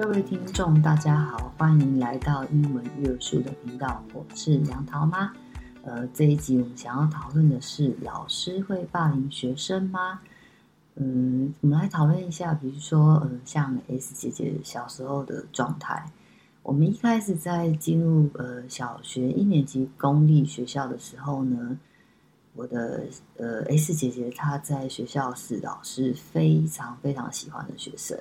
各位听众，大家好，欢迎来到英文育儿树的频道，我是杨桃妈。呃，这一集我们想要讨论的是：老师会霸凌学生吗？嗯，我们来讨论一下，比如说，呃，像 S 姐姐小时候的状态。我们一开始在进入呃小学一年级公立学校的时候呢，我的呃 S 姐姐她在学校是老师非常非常喜欢的学生。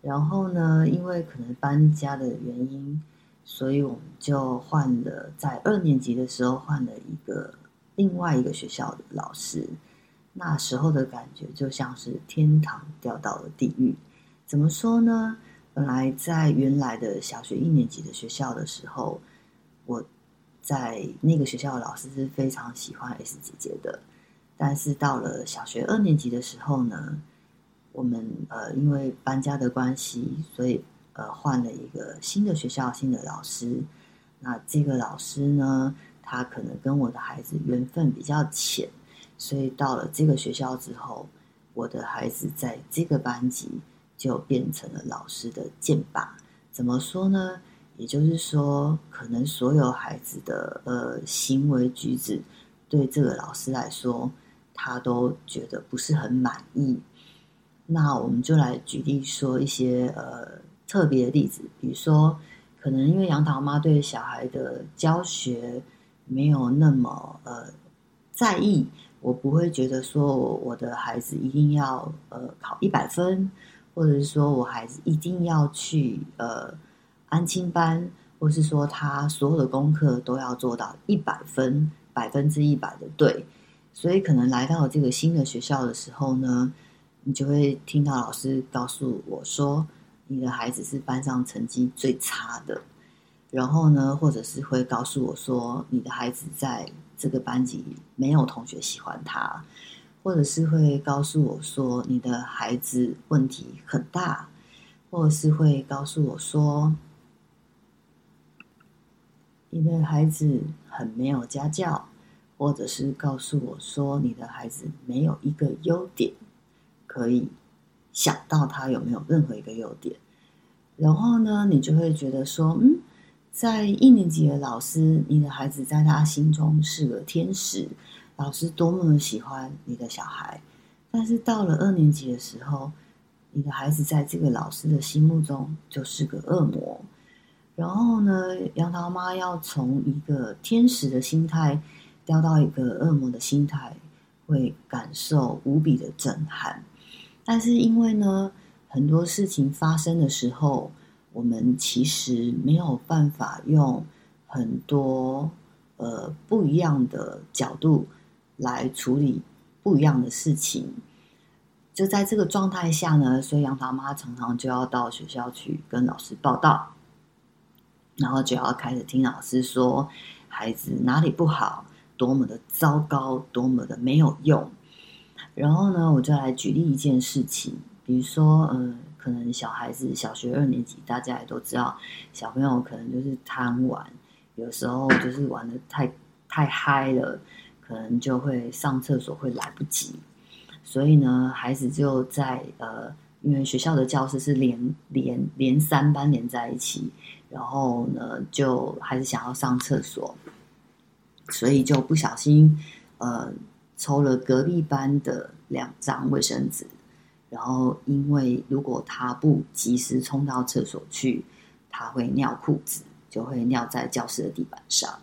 然后呢，因为可能搬家的原因，所以我们就换了，在二年级的时候换了一个另外一个学校的老师。那时候的感觉就像是天堂掉到了地狱。怎么说呢？本来在原来的小学一年级的学校的时候，我在那个学校的老师是非常喜欢 S 姐姐的。但是到了小学二年级的时候呢，我们呃因为搬家的关系，所以呃换了一个新的学校，新的老师。那这个老师呢，他可能跟我的孩子缘分比较浅，所以到了这个学校之后，我的孩子在这个班级。就变成了老师的箭靶。怎么说呢？也就是说，可能所有孩子的呃行为举止，对这个老师来说，他都觉得不是很满意。那我们就来举例说一些呃特别的例子，比如说，可能因为杨桃妈对小孩的教学没有那么呃在意，我不会觉得说我的孩子一定要呃考一百分。或者是说我孩子一定要去呃安亲班，或是说他所有的功课都要做到一百分，百分之一百的对。所以可能来到这个新的学校的时候呢，你就会听到老师告诉我说，你的孩子是班上成绩最差的。然后呢，或者是会告诉我说，你的孩子在这个班级没有同学喜欢他。或者是会告诉我说，你的孩子问题很大，或者是会告诉我说，你的孩子很没有家教，或者是告诉我说，你的孩子没有一个优点可以想到他有没有任何一个优点，然后呢，你就会觉得说，嗯，在一年级的老师，你的孩子在他心中是个天使。老师多么的喜欢你的小孩，但是到了二年级的时候，你的孩子在这个老师的心目中就是个恶魔。然后呢，杨桃妈要从一个天使的心态掉到一个恶魔的心态，会感受无比的震撼。但是因为呢，很多事情发生的时候，我们其实没有办法用很多呃不一样的角度。来处理不一样的事情，就在这个状态下呢，所以杨桃妈常常就要到学校去跟老师报到，然后就要开始听老师说孩子哪里不好，多么的糟糕，多么的没有用。然后呢，我就来举例一件事情，比如说，嗯、可能小孩子小学二年级，大家也都知道，小朋友可能就是贪玩，有时候就是玩得太太嗨了。可能就会上厕所会来不及，所以呢，孩子就在呃，因为学校的教室是连连连三班连在一起，然后呢，就还是想要上厕所，所以就不小心呃抽了隔壁班的两张卫生纸，然后因为如果他不及时冲到厕所去，他会尿裤子，就会尿在教室的地板上。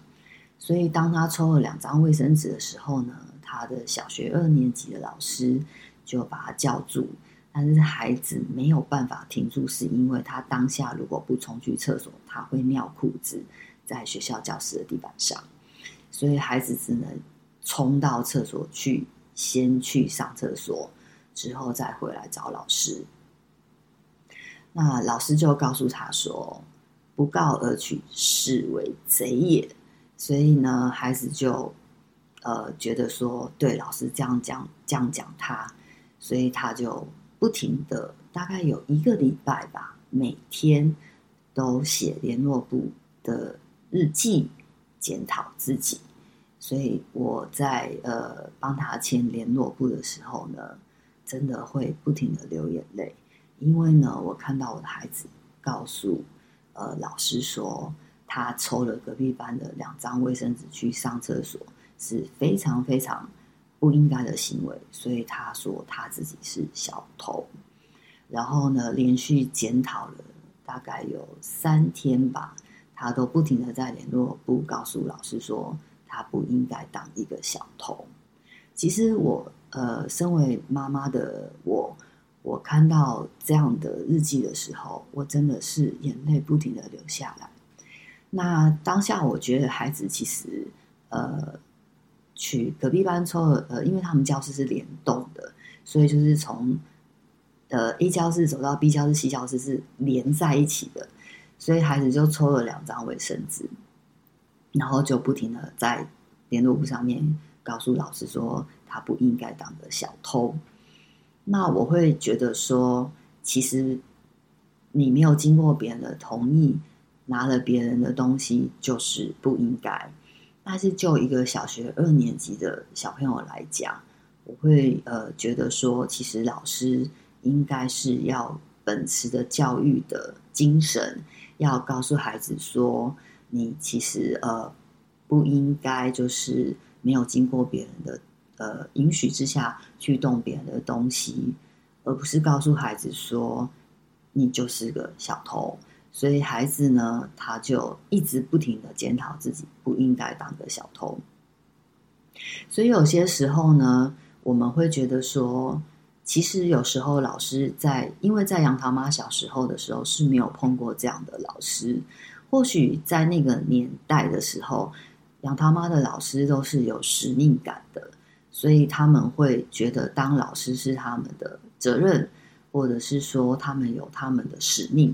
所以，当他抽了两张卫生纸的时候呢，他的小学二年级的老师就把他叫住，但是孩子没有办法停住，是因为他当下如果不冲去厕所，他会尿裤子在学校教室的地板上，所以孩子只能冲到厕所去，先去上厕所，之后再回来找老师。那老师就告诉他说：“不告而取，是为贼也。”所以呢，孩子就呃觉得说，对老师这样讲，这样讲他，所以他就不停的，大概有一个礼拜吧，每天都写联络簿的日记，检讨自己。所以我在呃帮他签联络簿的时候呢，真的会不停的流眼泪，因为呢，我看到我的孩子告诉呃老师说，他抽了隔壁班的两张卫生纸去上厕所，是非常非常不应该的行为，所以他说他自己是小偷。然后呢，连续检讨了大概有三天吧，他都不停的在联络簿告诉老师说，他不应该当一个小偷。其实我呃，身为妈妈的我，我看到这样的日记的时候，我真的是眼泪不停的流下来。那当下我觉得孩子其实呃，去隔壁班抽了呃，因为他们教室是联动的，所以就是从。呃，A 教室走到 B 教室，C 教室是连在一起的，所以孩子就抽了两张卫生纸，然后就不停的在联络簿上面告诉老师说他不应该当个小偷。那我会觉得说，其实你没有经过别人的同意拿了别人的东西就是不应该。但是就一个小学二年级的小朋友来讲，我会呃觉得说，其实老师。应该是要秉持的教育的精神，要告诉孩子说，你其实呃不应该就是没有经过别人的呃允许之下去动别人的东西，而不是告诉孩子说你就是个小偷。所以孩子呢，他就一直不停的检讨自己不应该当个小偷。所以有些时候呢，我们会觉得说。其实有时候老师在，因为在杨桃妈小时候的时候是没有碰过这样的老师，或许在那个年代的时候，杨桃妈的老师都是有使命感的，所以他们会觉得当老师是他们的责任，或者是说他们有他们的使命。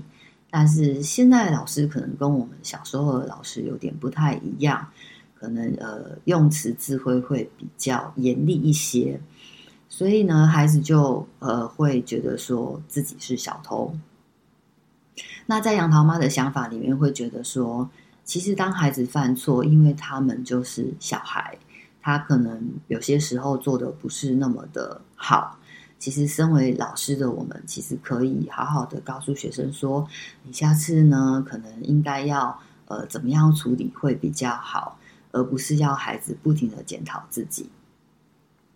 但是现在的老师可能跟我们小时候的老师有点不太一样，可能呃用词字汇会比较严厉一些。所以呢，孩子就呃会觉得说自己是小偷。那在杨桃妈的想法里面，会觉得说，其实当孩子犯错，因为他们就是小孩，他可能有些时候做的不是那么的好。其实，身为老师的我们，其实可以好好的告诉学生说，你下次呢，可能应该要呃怎么样处理会比较好，而不是要孩子不停的检讨自己。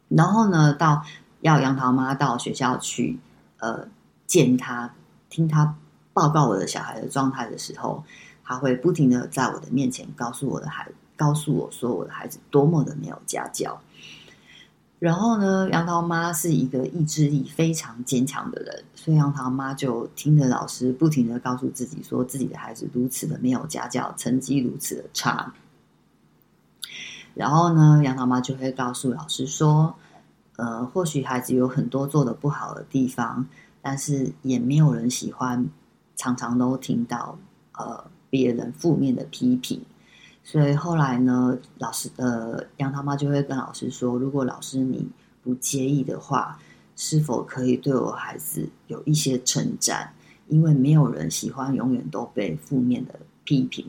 然后呢，到要杨桃妈到学校去，呃，见他，听他报告我的小孩的状态的时候，他会不停的在我的面前告诉我的孩，告诉我说我的孩子多么的没有家教。然后呢，杨桃妈是一个意志力非常坚强的人，所以杨桃妈就听着老师不停的告诉自己，说自己的孩子如此的没有家教，成绩如此的差。然后呢，杨桃妈就会告诉老师说：“呃，或许孩子有很多做得不好的地方，但是也没有人喜欢，常常都听到呃别人负面的批评。所以后来呢，老师呃杨桃妈就会跟老师说：如果老师你不介意的话，是否可以对我孩子有一些称赞？因为没有人喜欢永远都被负面的批评。”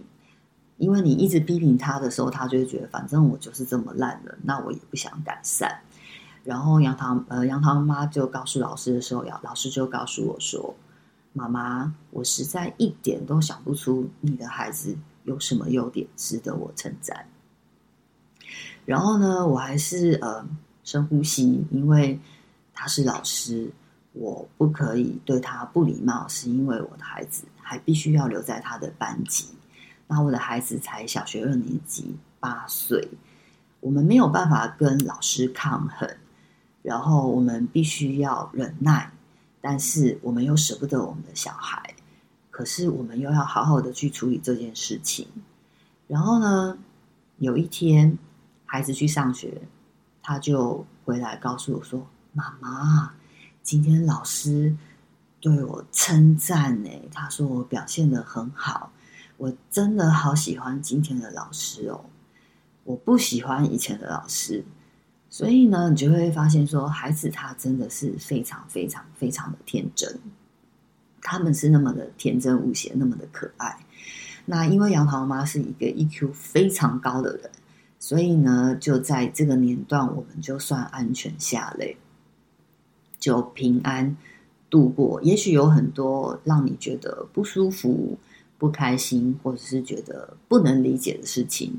因为你一直批评他的时候，他就会觉得反正我就是这么烂了，那我也不想改善。然后杨桃呃杨桃妈就告诉老师的时候，老师就告诉我说：“妈妈，我实在一点都想不出你的孩子有什么优点值得我称赞。”然后呢，我还是呃深呼吸，因为他是老师，我不可以对他不礼貌，是因为我的孩子还必须要留在他的班级。那我的孩子才小学二年级，八岁，我们没有办法跟老师抗衡，然后我们必须要忍耐，但是我们又舍不得我们的小孩，可是我们又要好好的去处理这件事情。然后呢，有一天孩子去上学，他就回来告诉我说：“妈妈，今天老师对我称赞呢，他说我表现的很好。”我真的好喜欢今天的老师哦，我不喜欢以前的老师，所以呢，你就会发现说，孩子他真的是非常非常非常的天真，他们是那么的天真无邪，那么的可爱。那因为杨桃妈是一个 EQ 非常高的人，所以呢，就在这个年段，我们就算安全下来，就平安度过。也许有很多让你觉得不舒服、不开心，或者是觉得不能理解的事情。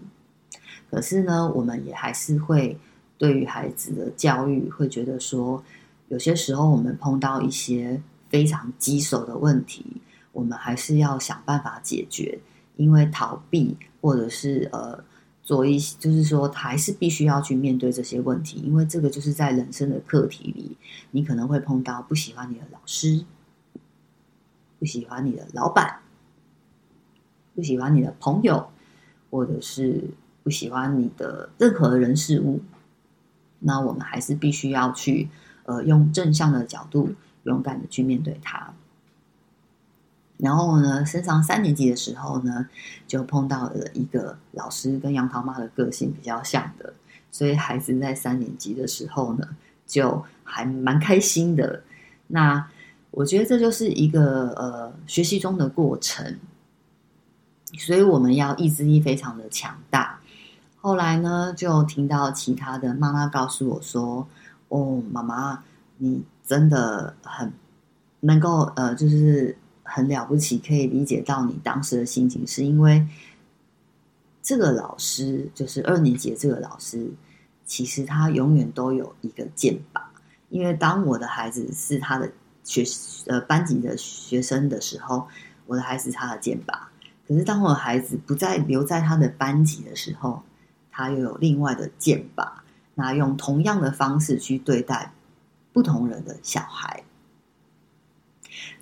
可是呢，我们也还是会对于孩子的教育，会觉得说，有些时候我们碰到一些非常棘手的问题，我们还是要想办法解决，因为逃避或者是呃。做一些就是说，还是必须要去面对这些问题，因为这个就是在人生的课题里，你可能会碰到不喜欢你的老师，不喜欢你的老板，不喜欢你的朋友，或者是不喜欢你的任何人事物。那我们还是必须要去，呃，用正向的角度，勇敢的去面对它。然后呢，升上三年级的时候呢，就碰到了一个老师跟杨桃妈的个性比较像的，所以孩子在三年级的时候呢，就还蛮开心的。那我觉得这就是一个呃学习中的过程，所以我们要意志力非常的强大。后来呢，就听到其他的妈妈告诉我说：“哦，妈妈，你真的很能够呃，就是。”很了不起，可以理解到你当时的心情，是因为这个老师就是二年级的这个老师，其实他永远都有一个箭靶。因为当我的孩子是他的学呃班级的学生的时候，我的孩子是他的箭靶。可是当我的孩子不再留在他的班级的时候，他又有另外的剑法。那用同样的方式去对待不同人的小孩。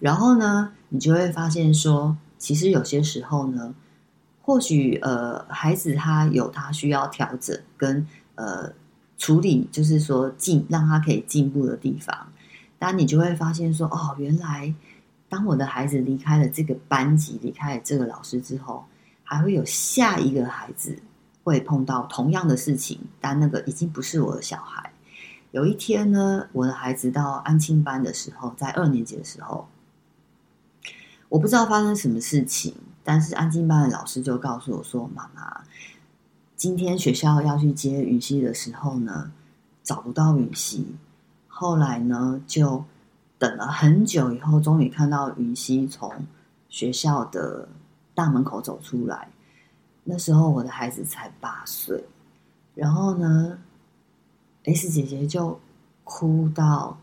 然后呢，你就会发现说，其实有些时候呢，或许呃，孩子他有他需要调整跟呃处理，就是说进让他可以进步的地方。但你就会发现说，哦，原来当我的孩子离开了这个班级，离开了这个老师之后，还会有下一个孩子会碰到同样的事情，但那个已经不是我的小孩。有一天呢，我的孩子到安亲班的时候，在二年级的时候。我不知道发生什么事情，但是安静班的老师就告诉我说：“妈妈，今天学校要去接允熙的时候呢，找不到允熙。后来呢，就等了很久，以后终于看到允熙从学校的大门口走出来。那时候我的孩子才八岁，然后呢，S 姐姐就哭到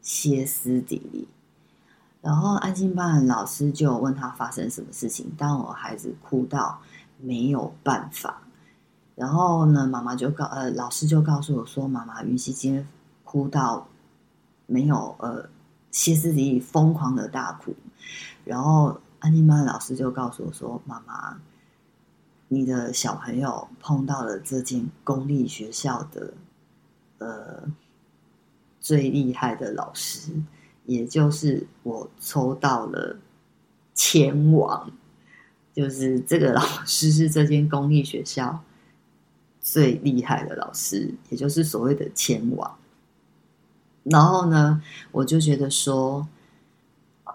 歇斯底里。”然后安心班的老师就问他发生什么事情，当我孩子哭到没有办法，然后呢，妈妈就告呃，老师就告诉我说，妈妈云溪今天哭到没有呃歇斯底里，疯狂的大哭，然后安心班老师就告诉我说，妈妈，你的小朋友碰到了这间公立学校的呃最厉害的老师。也就是我抽到了千王，就是这个老师是这间公立学校最厉害的老师，也就是所谓的千王。然后呢，我就觉得说，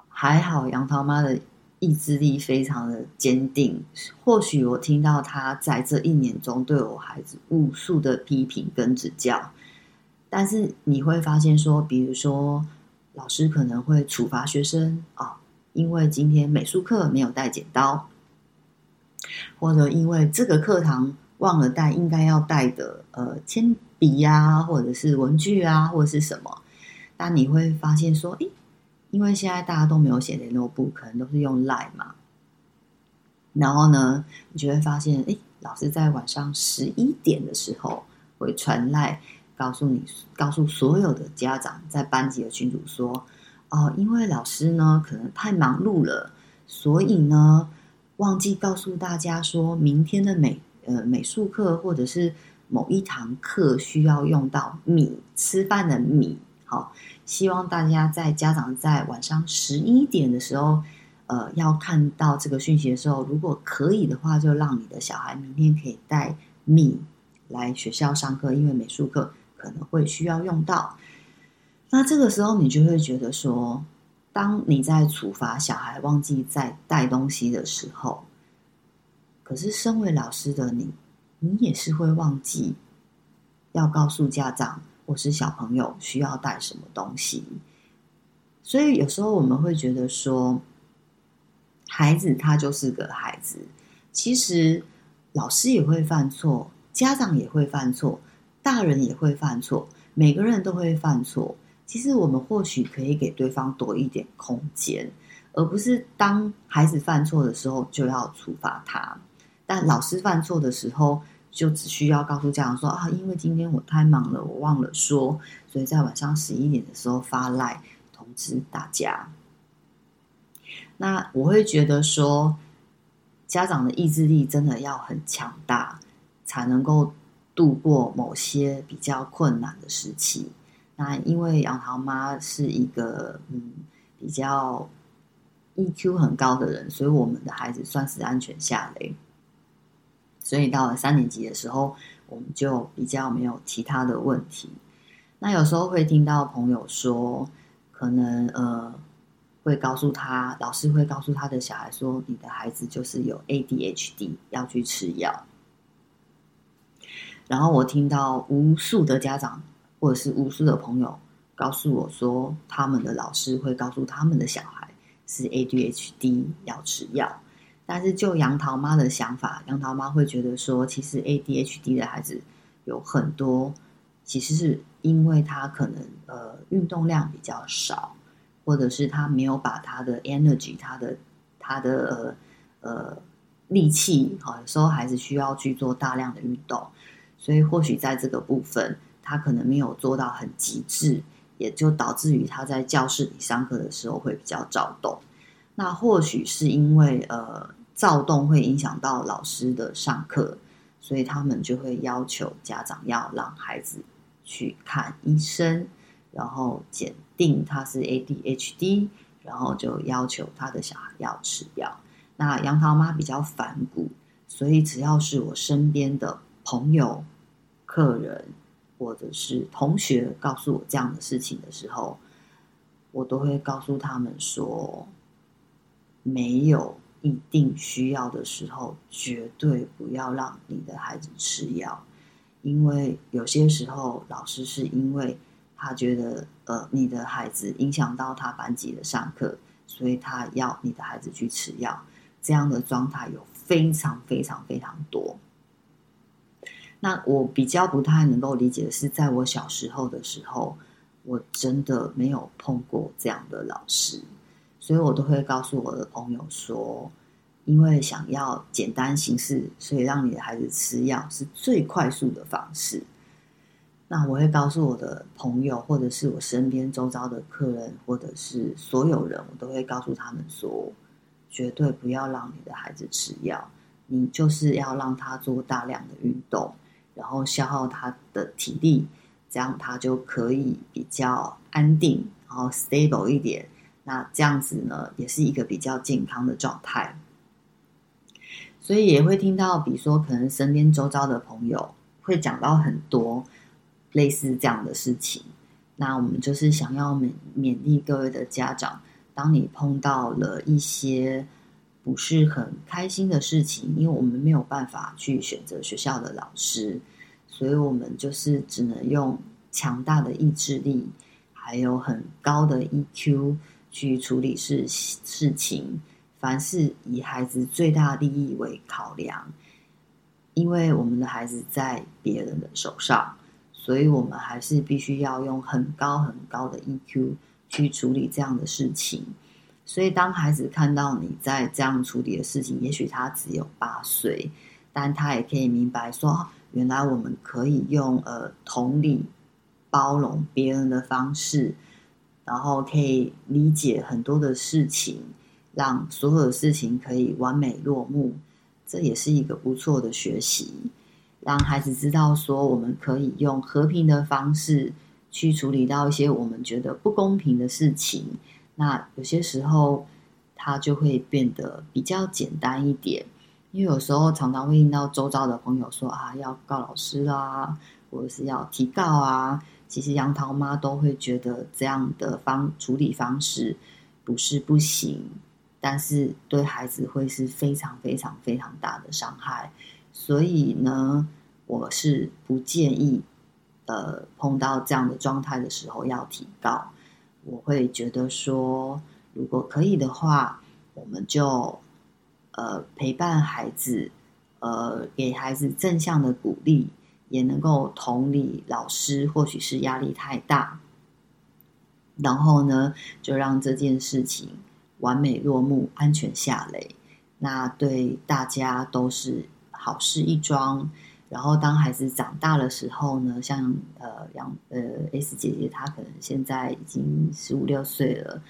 还好杨桃妈的意志力非常的坚定。或许我听到他在这一年中对我孩子无数的批评跟指教，但是你会发现说，比如说。老师可能会处罚学生啊、因为今天美术课没有带剪刀，或者因为这个课堂忘了带应该要带的呃铅笔呀，或者是文具啊，或者是什么。但你会发现说，诶，因为现在大家都没有写联络簿，可能都是用 Line 嘛。然后呢，你就会发现，诶，老师在晚上十一点的时候会传 Line。告诉你，告诉所有的家长，在班级的群组说，哦，因为老师呢可能太忙碌了，所以呢忘记告诉大家说，明天的美呃美术课或者是某一堂课需要用到米，吃饭的米。好，希望大家在家长在晚上十一点的时候，呃，要看到这个讯息的时候，如果可以的话，就让你的小孩明天可以带米来学校上课，因为美术课。可能会需要用到，那这个时候你就会觉得说，当你在处罚小孩忘记在带东西的时候，可是身为老师的你，你也是会忘记要告诉家长或是小朋友需要带什么东西。所以有时候我们会觉得说，孩子他就是个孩子，其实老师也会犯错，家长也会犯错，大人也会犯错，每个人都会犯错。其实我们或许可以给对方多一点空间，而不是当孩子犯错的时候就要处罚他。但老师犯错的时候，就只需要告诉家长说啊，因为今天我太忙了，我忘了说，所以在晚上十一点的时候发赖通知大家。那我会觉得说，家长的意志力真的要很强大，才能够度过某些比较困难的时期。那因为杨桃妈是一个嗯比较 EQ 很高的人，所以我们的孩子算是安全下雷。所以到了三年级的时候，我们就比较没有其他的问题。那有时候会听到朋友说，可能呃会告诉他，老师会告诉他的小孩说，你的孩子就是有 ADHD，要去吃药。然后我听到无数的家长。或者是无数的朋友告诉我说，他们的老师会告诉他们的小孩是 ADHD 要吃药，但是就杨桃妈的想法，杨桃妈会觉得说，其实 ADHD 的孩子有很多，其实是因为他可能呃运动量比较少，或者是他没有把他的 energy，他的他的呃力气，好，有时候孩子需要去做大量的运动，所以或许在这个部分。他可能没有做到很极致，也就导致于他在教室里上课的时候会比较躁动。那或许是因为呃躁动会影响到老师的上课，所以他们就会要求家长要让孩子去看医生，然后检定他是 ADHD，然后就要求他的小孩要吃药。那杨桃妈比较反骨，所以只要是我身边的朋友、客人。或者是同学告诉我这样的事情的时候，我都会告诉他们说，没有一定需要的时候，绝对不要让你的孩子吃药，因为有些时候老师是因为他觉得呃你的孩子影响到他班级的上课，所以他要你的孩子去吃药，这样的状态有非常非常非常多。那我比较不太能够理解的是，在我小时候的时候，我真的没有碰过这样的老师，所以我都会告诉我的朋友说，因为想要简单行事，所以让你的孩子吃药是最快速的方式。那我会告诉我的朋友，或者是我身边周遭的客人，或者是所有人，我都会告诉他们说，绝对不要让你的孩子吃药，你就是要让他做大量的运动。然后消耗他的体力，这样他就可以比较安定，然后 stable 一点。那这样子呢，也是一个比较健康的状态。所以也会听到，比如说可能身边周遭的朋友会讲到很多类似这样的事情。那我们就是想要勉勉励各位的家长，当你碰到了一些。不是很开心的事情，因为我们没有办法去选择学校的老师，所以我们就是只能用强大的意志力，还有很高的 EQ 去处理事事情。凡事以孩子最大利益为考量，因为我们的孩子在别人的手上，所以我们还是必须要用很高很高的 EQ 去处理这样的事情。所以，当孩子看到你在这样处理的事情，也许他只有八岁，但他也可以明白说，原来我们可以用呃同理、包容别人的方式，然后可以理解很多的事情，让所有的事情可以完美落幕。这也是一个不错的学习，让孩子知道说，我们可以用和平的方式去处理到一些我们觉得不公平的事情。那有些时候，他就会变得比较简单一点，因为有时候常常会听到周遭的朋友说啊，要告老师啦，或者是要提告啊。其实杨桃妈都会觉得这样的方处理方式不是不行，但是对孩子会是非常非常非常大的伤害。所以呢，我是不建议，呃，碰到这样的状态的时候要提高。我会觉得说，如果可以的话，我们就呃陪伴孩子，呃给孩子正向的鼓励，也能够同理老师或许是压力太大，然后呢，就让这件事情完美落幕，安全下雷，那对大家都是好事一桩。然后，当孩子长大的时候呢，像呃杨呃 S 姐姐，她可能现在已经十五六岁了，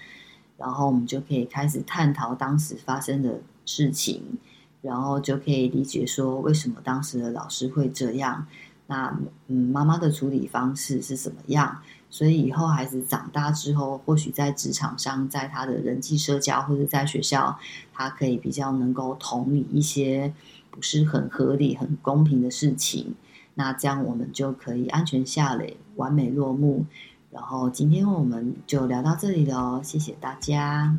然后我们就可以开始探讨当时发生的事情，然后就可以理解说为什么当时的老师会这样。那嗯，妈妈的处理方式是怎么样？所以以后孩子长大之后，或许在职场上，在他的人际社交或者在学校，他可以比较能够同理一些。不是很合理、很公平的事情，那这样我们就可以安全下垒，完美落幕。然后今天我们就聊到这里了，谢谢大家，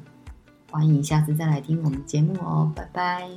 欢迎下次再来听我们节目哦，拜拜。